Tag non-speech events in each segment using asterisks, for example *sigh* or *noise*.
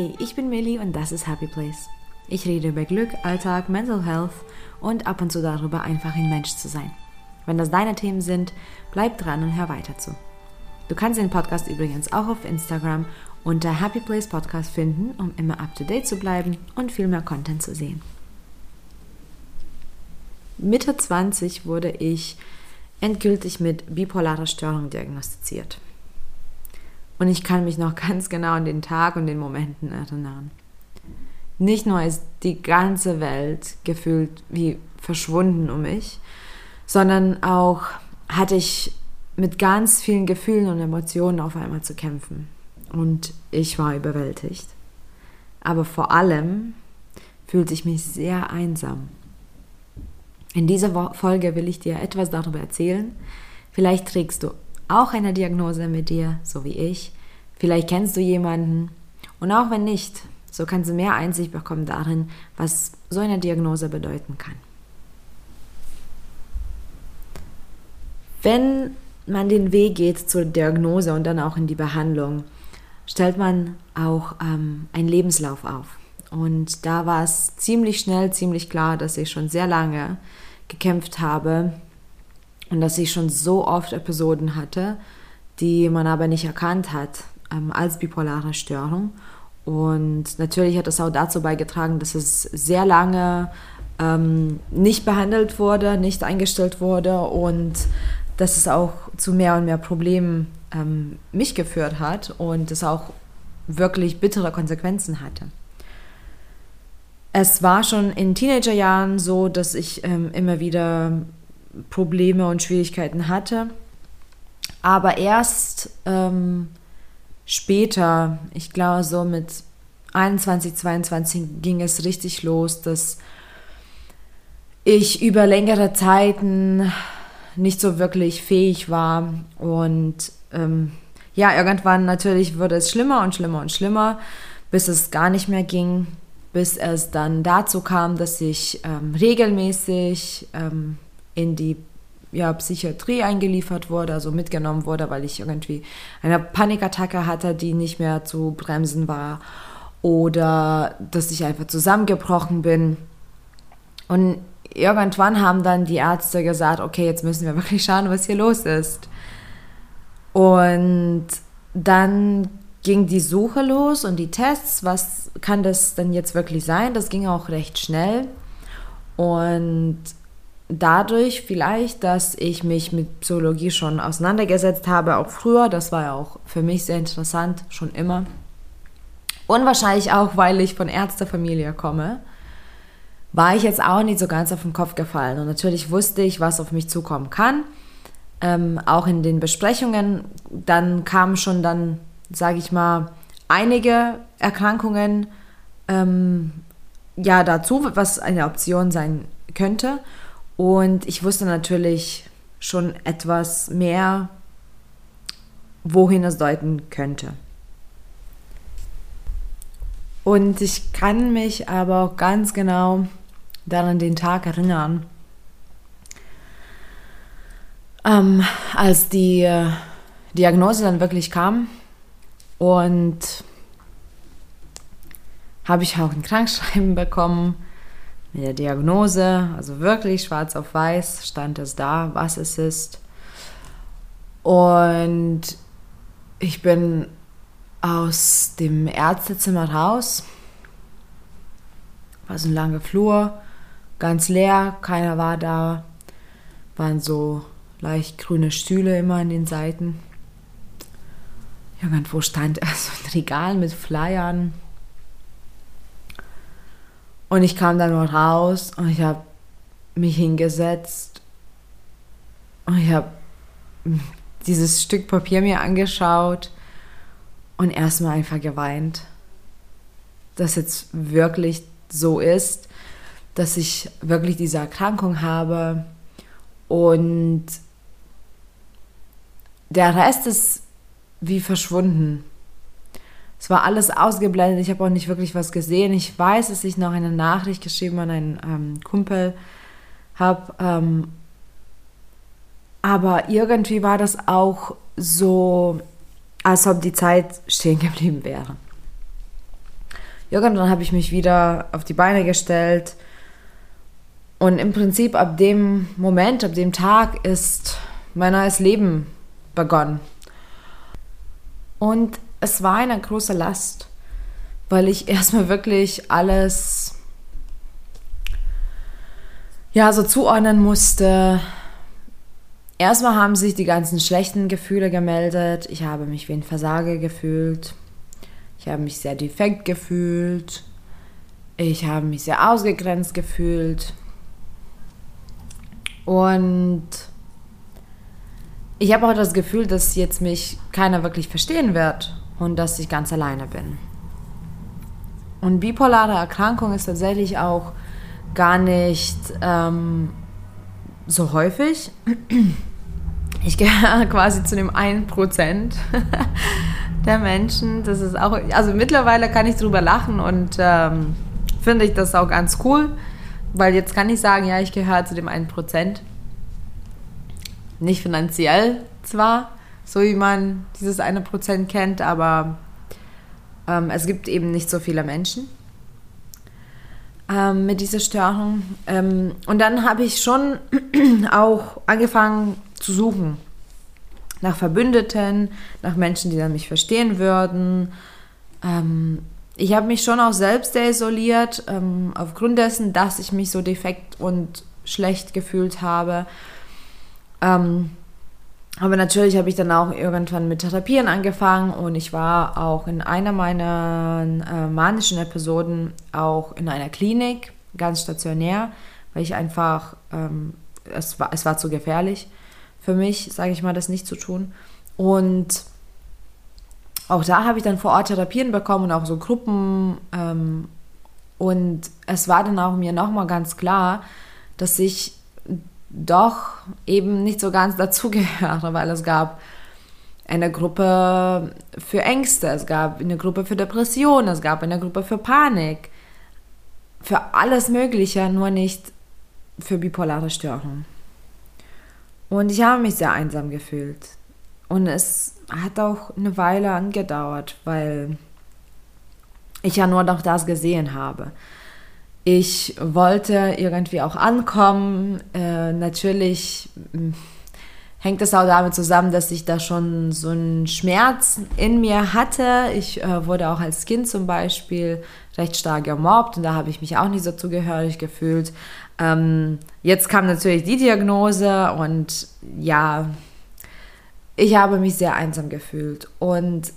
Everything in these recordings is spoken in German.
Hey, ich bin Millie und das ist Happy Place. Ich rede über Glück, Alltag, Mental Health und ab und zu darüber, einfach ein Mensch zu sein. Wenn das deine Themen sind, bleib dran und hör weiter zu. Du kannst den Podcast übrigens auch auf Instagram unter Happy Place Podcast finden, um immer up to date zu bleiben und viel mehr Content zu sehen. Mitte 20 wurde ich endgültig mit bipolarer Störung diagnostiziert. Und ich kann mich noch *laughs* ganz genau an den Tag und den Momenten erinnern. Nicht nur ist die ganze Welt gefühlt wie verschwunden um mich, sondern auch hatte ich mit ganz vielen Gefühlen und Emotionen auf einmal zu kämpfen. Und ich war überwältigt. Aber vor allem fühlte ich mich sehr einsam. In dieser Folge will ich dir etwas darüber erzählen. Vielleicht trägst du auch eine Diagnose mit dir, so wie ich. Vielleicht kennst du jemanden. Und auch wenn nicht, so kannst du mehr Einsicht bekommen darin, was so eine Diagnose bedeuten kann. Wenn man den Weg geht zur Diagnose und dann auch in die Behandlung, stellt man auch ähm, einen Lebenslauf auf. Und da war es ziemlich schnell, ziemlich klar, dass ich schon sehr lange gekämpft habe und dass ich schon so oft Episoden hatte, die man aber nicht erkannt hat ähm, als bipolare Störung. Und natürlich hat das auch dazu beigetragen, dass es sehr lange ähm, nicht behandelt wurde, nicht eingestellt wurde und dass es auch zu mehr und mehr Problemen ähm, mich geführt hat und es auch wirklich bittere Konsequenzen hatte. Es war schon in Teenagerjahren so, dass ich ähm, immer wieder Probleme und Schwierigkeiten hatte. Aber erst ähm, später, ich glaube so mit 21, 22 ging es richtig los, dass ich über längere Zeiten nicht so wirklich fähig war und ähm, ja, irgendwann natürlich wurde es schlimmer und schlimmer und schlimmer, bis es gar nicht mehr ging, bis es dann dazu kam, dass ich ähm, regelmäßig ähm, in die ja, Psychiatrie eingeliefert wurde, also mitgenommen wurde, weil ich irgendwie eine Panikattacke hatte, die nicht mehr zu bremsen war oder dass ich einfach zusammengebrochen bin. Und irgendwann haben dann die Ärzte gesagt, okay, jetzt müssen wir wirklich schauen, was hier los ist. Und dann ging die Suche los und die Tests, was kann das denn jetzt wirklich sein? Das ging auch recht schnell. Und dadurch vielleicht, dass ich mich mit Psychologie schon auseinandergesetzt habe, auch früher, das war ja auch für mich sehr interessant, schon immer. Und wahrscheinlich auch, weil ich von Ärztefamilie komme, war ich jetzt auch nicht so ganz auf den Kopf gefallen. Und natürlich wusste ich, was auf mich zukommen kann. Ähm, auch in den Besprechungen, dann kamen schon dann, sage ich mal, einige Erkrankungen ähm, ja dazu, was eine Option sein könnte. Und ich wusste natürlich schon etwas mehr, wohin es deuten könnte. Und ich kann mich aber auch ganz genau dann an den Tag erinnern, ähm, als die äh, Diagnose dann wirklich kam und habe ich auch ein Krankschreiben *laughs* bekommen mit der Diagnose, also wirklich schwarz auf weiß stand es da, was es ist. Und ich bin aus dem Ärztezimmer raus, war so ein langer Flur, ganz leer, keiner war da, waren so leicht grüne Stühle immer an den Seiten. Irgendwo stand *laughs* also ein Regal mit Flyern. Und ich kam dann nur raus und ich habe mich hingesetzt und ich habe dieses Stück Papier mir angeschaut und erstmal einfach geweint, dass jetzt wirklich so ist, dass ich wirklich diese Erkrankung habe und der Rest ist wie verschwunden. Es war alles ausgeblendet, ich habe auch nicht wirklich was gesehen. Ich weiß, dass ich noch eine Nachricht geschrieben an einen ähm, Kumpel habe, ähm, aber irgendwie war das auch so als ob die Zeit stehen geblieben wäre. irgendwann habe ich mich wieder auf die Beine gestellt. Und im Prinzip ab dem Moment, ab dem Tag ist mein neues Leben begonnen. Und es war eine große Last, weil ich erstmal wirklich alles ja so zuordnen musste. Erstmal haben sich die ganzen schlechten Gefühle gemeldet. Ich habe mich wie ein Versager gefühlt. Ich habe mich sehr defekt gefühlt. Ich habe mich sehr ausgegrenzt gefühlt. Und ich habe auch das Gefühl, dass jetzt mich keiner wirklich verstehen wird und dass ich ganz alleine bin. Und bipolare Erkrankung ist tatsächlich auch gar nicht ähm, so häufig. *clears throat* Ich gehöre *laughs* quasi zu dem 1% *laughs* der Menschen. Das ist auch, also mittlerweile kann ich drüber lachen und ähm, finde ich das auch ganz cool, weil jetzt kann ich sagen, ja, ich gehöre zu dem 1%. Nicht finanziell zwar, so wie man dieses 1% kennt, aber ähm, es gibt eben nicht so viele Menschen ähm, mit dieser Störung. Ähm, und dann habe ich schon *clears throat* auch angefangen zu suchen nach Verbündeten, nach Menschen, die dann mich verstehen würden. Ähm, ich habe mich schon auch selbst isoliert, ähm, aufgrund dessen, dass ich mich so defekt und schlecht gefühlt habe. Ähm, aber natürlich habe ich dann auch irgendwann mit Therapien angefangen und ich war auch in einer meiner äh, manischen Episoden auch in einer Klinik, ganz stationär, weil ich einfach, ähm, es, war, es war zu gefährlich für mich, sage ich mal, das nicht zu tun. Und auch da habe ich dann vor Ort Therapien bekommen und auch so Gruppen. Ähm, und es war dann auch mir nochmal ganz klar, dass ich doch eben nicht so ganz dazugehöre, *laughs* weil es gab eine Gruppe für Ängste, es gab eine Gruppe für Depressionen, es gab eine Gruppe für Panik, für alles Mögliche, nur nicht für bipolare Störungen. Und ich habe mich sehr einsam gefühlt. Und es hat auch eine Weile angedauert, weil ich ja nur noch das gesehen habe. Ich wollte irgendwie auch ankommen. Äh, natürlich hm, hängt es auch damit zusammen, dass ich da schon so einen Schmerz in mir hatte. Ich äh, wurde auch als Kind zum Beispiel recht stark gemobbt und da habe ich mich auch nicht so zugehörig gefühlt. Ähm, jetzt kam natürlich die Diagnose und ja, ich habe mich sehr einsam gefühlt und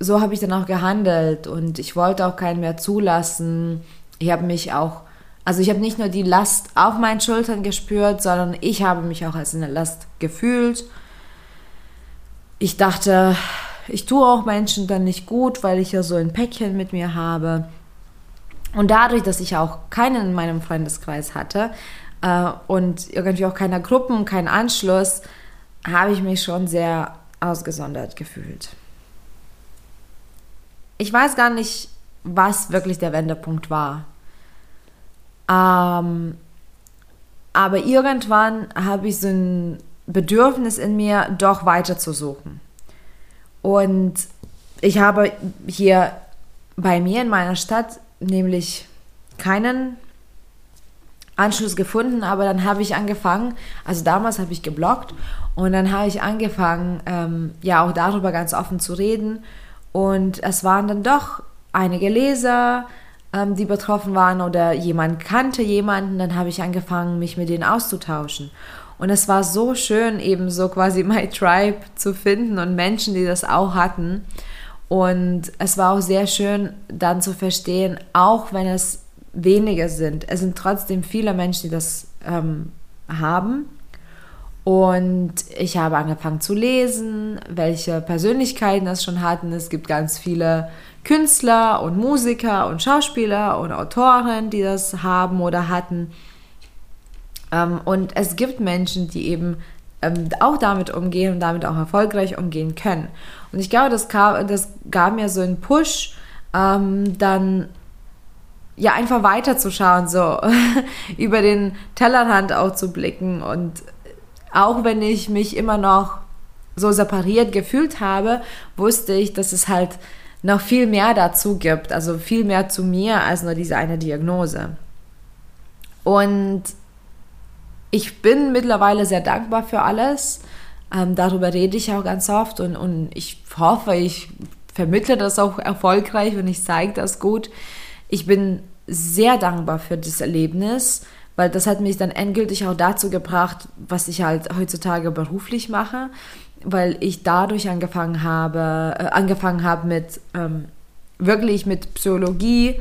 so habe ich dann auch gehandelt und ich wollte auch keinen mehr zulassen ich habe mich auch, also ich habe nicht nur die Last auf meinen Schultern gespürt, sondern ich habe mich auch als eine Last gefühlt. Ich dachte, ich tue auch Menschen dann nicht gut, weil ich ja so ein Päckchen mit mir habe. Und dadurch, dass ich auch keinen in meinem Freundeskreis hatte äh, und irgendwie auch keiner Gruppen, keinen Anschluss, habe ich mich schon sehr ausgesondert gefühlt. Ich weiß gar nicht, was wirklich der Wendepunkt war. Ähm, aber irgendwann habe ich so ein Bedürfnis in mir, doch weiter zu suchen. Und ich habe hier bei mir in meiner Stadt nämlich keinen Anschluss gefunden, aber dann habe ich angefangen, also damals habe ich geblockt und dann habe ich angefangen, ähm, ja auch darüber ganz offen zu reden und es waren dann doch einige Leser, ähm, die betroffen waren oder jemand kannte jemanden, dann habe ich angefangen, mich mit denen auszutauschen. Und es war so schön, eben so quasi *laughs* My Tribe zu finden und Menschen, die das auch hatten. Und es war auch sehr schön, dann zu verstehen, auch wenn es wenige sind, es sind trotzdem viele Menschen, die das ähm, haben. Und ich habe angefangen zu lesen, welche Persönlichkeiten das schon hatten. Es gibt ganz viele Künstler und Musiker und Schauspieler und Autoren, die das haben oder hatten. Ähm, und es gibt Menschen, die eben ähm, auch damit umgehen und damit auch erfolgreich umgehen können. Und ich glaube, das gab, das gab mir so einen Push, ähm, dann ja einfach weiterzuschauen, so *laughs* über den Tellerrand auch zu blicken. Und auch wenn ich mich immer noch so separiert gefühlt habe, wusste ich, dass es halt noch viel mehr dazu gibt, also viel mehr zu mir als nur diese eine Diagnose. Und ich bin mittlerweile sehr dankbar für alles. Ähm, darüber rede ich auch ganz oft und, und ich hoffe, ich vermittle das auch erfolgreich und ich zeige das gut. Ich bin sehr dankbar für das Erlebnis, weil das hat mich dann endgültig auch dazu gebracht, was ich halt heutzutage beruflich mache, weil ich dadurch angefangen habe, äh, angefangen habe mit ähm, wirklich mit Psychologie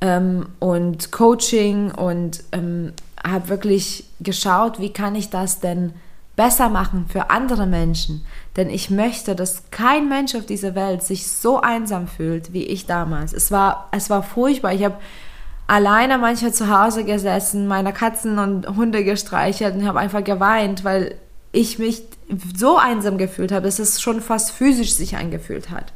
ähm, und Coaching und ähm, habe wirklich geschaut, wie kann ich das denn besser machen für andere Menschen. Denn ich möchte, dass kein Mensch auf dieser Welt sich so einsam fühlt wie ich damals. Es war, es war furchtbar. Ich habe alleine manchmal zu Hause gesessen, meine Katzen und Hunde gestreichelt und habe einfach geweint, weil ich mich so einsam gefühlt habe, dass es schon fast physisch sich angefühlt hat.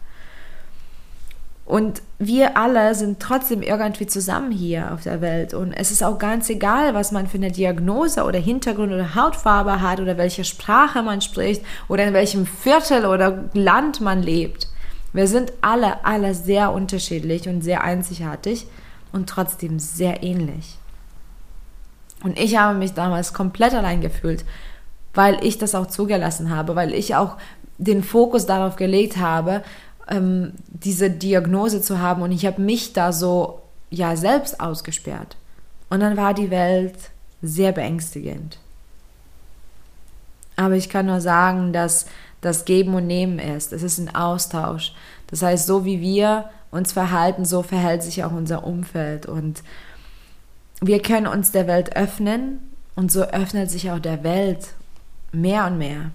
Und wir alle sind trotzdem irgendwie zusammen hier auf der Welt. Und es ist auch ganz egal, was man für eine Diagnose oder Hintergrund oder Hautfarbe hat oder welche Sprache man spricht oder in welchem Viertel oder Land man lebt. Wir sind alle, alle sehr unterschiedlich und sehr einzigartig und trotzdem sehr ähnlich. Und ich habe mich damals komplett allein gefühlt, weil ich das auch zugelassen habe, weil ich auch den Fokus darauf gelegt habe, ähm, diese Diagnose zu haben und ich habe mich da so ja selbst ausgesperrt. Und dann war die Welt sehr beängstigend. Aber ich kann nur sagen, dass das Geben und Nehmen ist. Es ist ein Austausch. Das heißt, so wie wir uns verhalten, so verhält sich auch unser Umfeld. Und wir können uns der Welt öffnen und so öffnet sich auch der Welt mehr und mehr.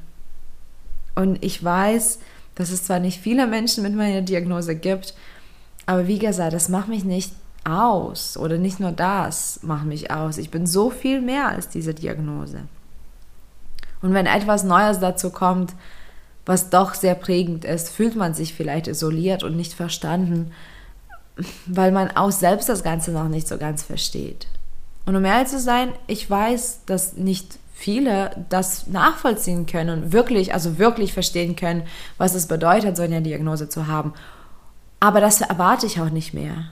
Und ich weiß, dass es zwar nicht viele Menschen mit meiner Diagnose gibt, aber wie gesagt, das macht mich nicht aus oder nicht nur das macht mich aus. Ich bin so viel mehr als diese Diagnose. Und wenn etwas Neues dazu kommt, was doch sehr prägend ist, fühlt man sich vielleicht isoliert und nicht verstanden, weil man auch selbst das Ganze noch nicht so ganz versteht. Und um ehrlich zu sein, ich weiß, dass nicht viele das nachvollziehen können und wirklich, also wirklich verstehen können, was es bedeutet, so eine Diagnose zu haben. Aber das erwarte ich auch nicht mehr.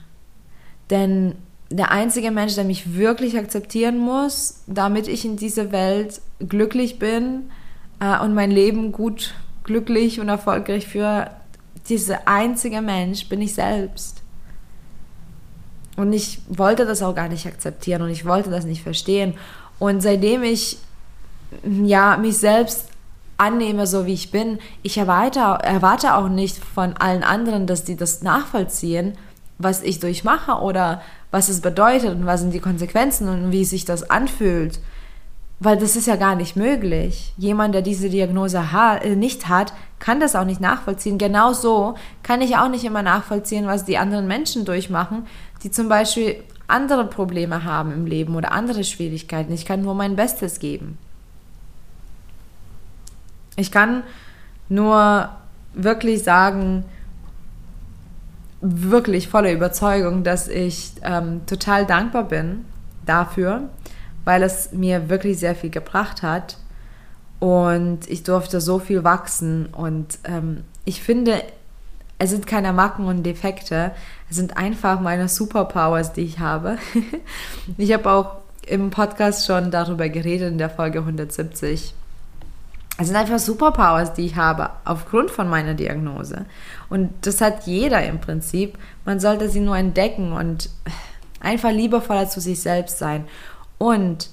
Denn der einzige Mensch, der mich wirklich akzeptieren muss, damit ich in dieser Welt glücklich bin äh, und mein Leben gut, glücklich und erfolgreich führe, dieser einzige Mensch bin ich selbst. Und ich wollte das auch gar nicht akzeptieren und ich wollte das nicht verstehen. Und seitdem ich ja, mich selbst annehme, so wie ich bin. Ich erwarte, erwarte auch nicht von allen anderen, dass die das nachvollziehen, was ich durchmache oder was es bedeutet und was sind die Konsequenzen und wie sich das anfühlt. Weil das ist ja gar nicht möglich. Jemand, der diese Diagnose äh, nicht hat, kann das auch nicht nachvollziehen. Genauso kann ich auch nicht immer nachvollziehen, was die anderen Menschen durchmachen, die zum Beispiel andere Probleme haben im Leben oder andere Schwierigkeiten. Ich kann nur mein Bestes geben. Ich kann nur wirklich sagen, wirklich voller Überzeugung, dass ich ähm, total dankbar bin dafür, weil es mir wirklich sehr viel gebracht hat. Und ich durfte so viel wachsen und ähm, ich finde, es sind keine Macken und Defekte, es sind einfach meine Superpowers, die ich habe. *laughs* ich habe auch im Podcast schon darüber geredet in der Folge 170 es sind einfach Superpowers, die ich habe, aufgrund von meiner Diagnose. Und das hat jeder im Prinzip. Man sollte sie nur entdecken und einfach liebevoller zu sich selbst sein. Und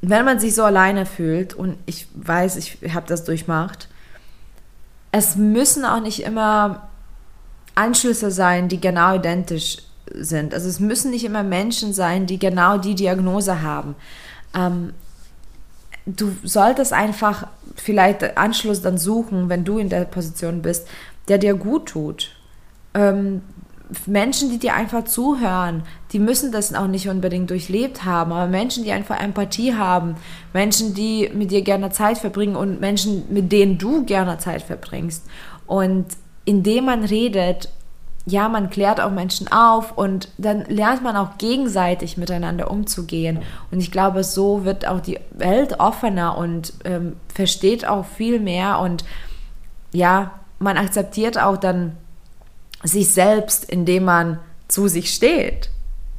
wenn man sich so alleine fühlt, und ich weiß, ich habe das durchmacht, es müssen auch nicht immer Anschlüsse sein, die genau identisch sind. Also es müssen nicht immer Menschen sein, die genau die Diagnose haben. Ähm, du solltest einfach vielleicht Anschluss dann suchen, wenn du in der Position bist, der dir gut tut. Ähm, Menschen, die dir einfach zuhören, die müssen das auch nicht unbedingt durchlebt haben, aber Menschen, die einfach Empathie haben, Menschen, die mit dir gerne Zeit verbringen und Menschen, mit denen du gerne Zeit verbringst. Und indem man redet ja, man klärt auch Menschen auf und dann lernt man auch gegenseitig miteinander umzugehen. Und ich glaube, so wird auch die Welt offener und ähm, versteht auch viel mehr und ja, man akzeptiert auch dann sich selbst, indem man zu sich steht,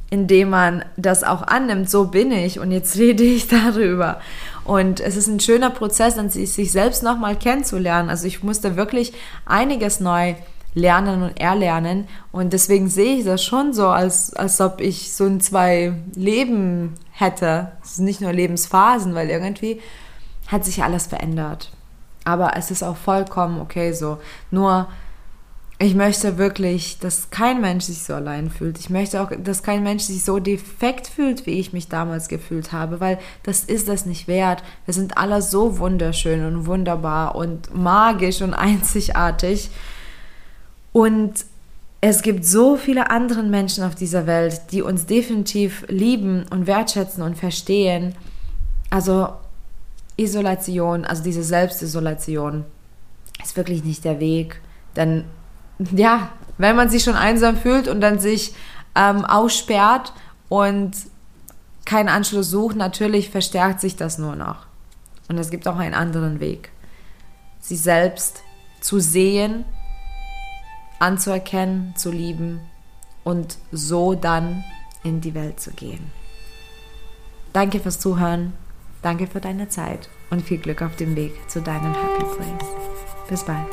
indem man das auch annimmt, so bin ich und jetzt *laughs* rede ich darüber. Und es ist ein schöner Prozess, sich selbst nochmal kennenzulernen. Also ich musste wirklich einiges neu lernen und erlernen. Und deswegen sehe ich das schon so, als, als ob ich so ein zwei Leben hätte. Es sind nicht nur Lebensphasen, weil irgendwie hat sich alles verändert. Aber es ist auch vollkommen okay so. Nur ich möchte wirklich, dass kein Mensch sich so allein fühlt. Ich möchte auch, dass kein Mensch sich so defekt fühlt, wie ich mich damals gefühlt habe, weil das ist das nicht wert. Wir sind alle so wunderschön und wunderbar und magisch und *laughs* einzigartig. Und es gibt so viele andere Menschen auf dieser Welt, die uns definitiv lieben und wertschätzen und verstehen. Also Isolation, also diese Selbstisolation, ist wirklich nicht der Weg. Denn *laughs* ja, wenn man sich schon einsam fühlt und dann sich ähm, aussperrt und keinen Anschluss sucht, natürlich verstärkt sich das nur noch. Und es gibt auch einen anderen Weg. Sie selbst zu sehen, anzuerkennen, zu lieben und so dann in die Welt zu gehen. Danke fürs Zuhören, danke für deine Zeit und viel Glück auf dem Weg zu deinem Happy Place. Bis bald.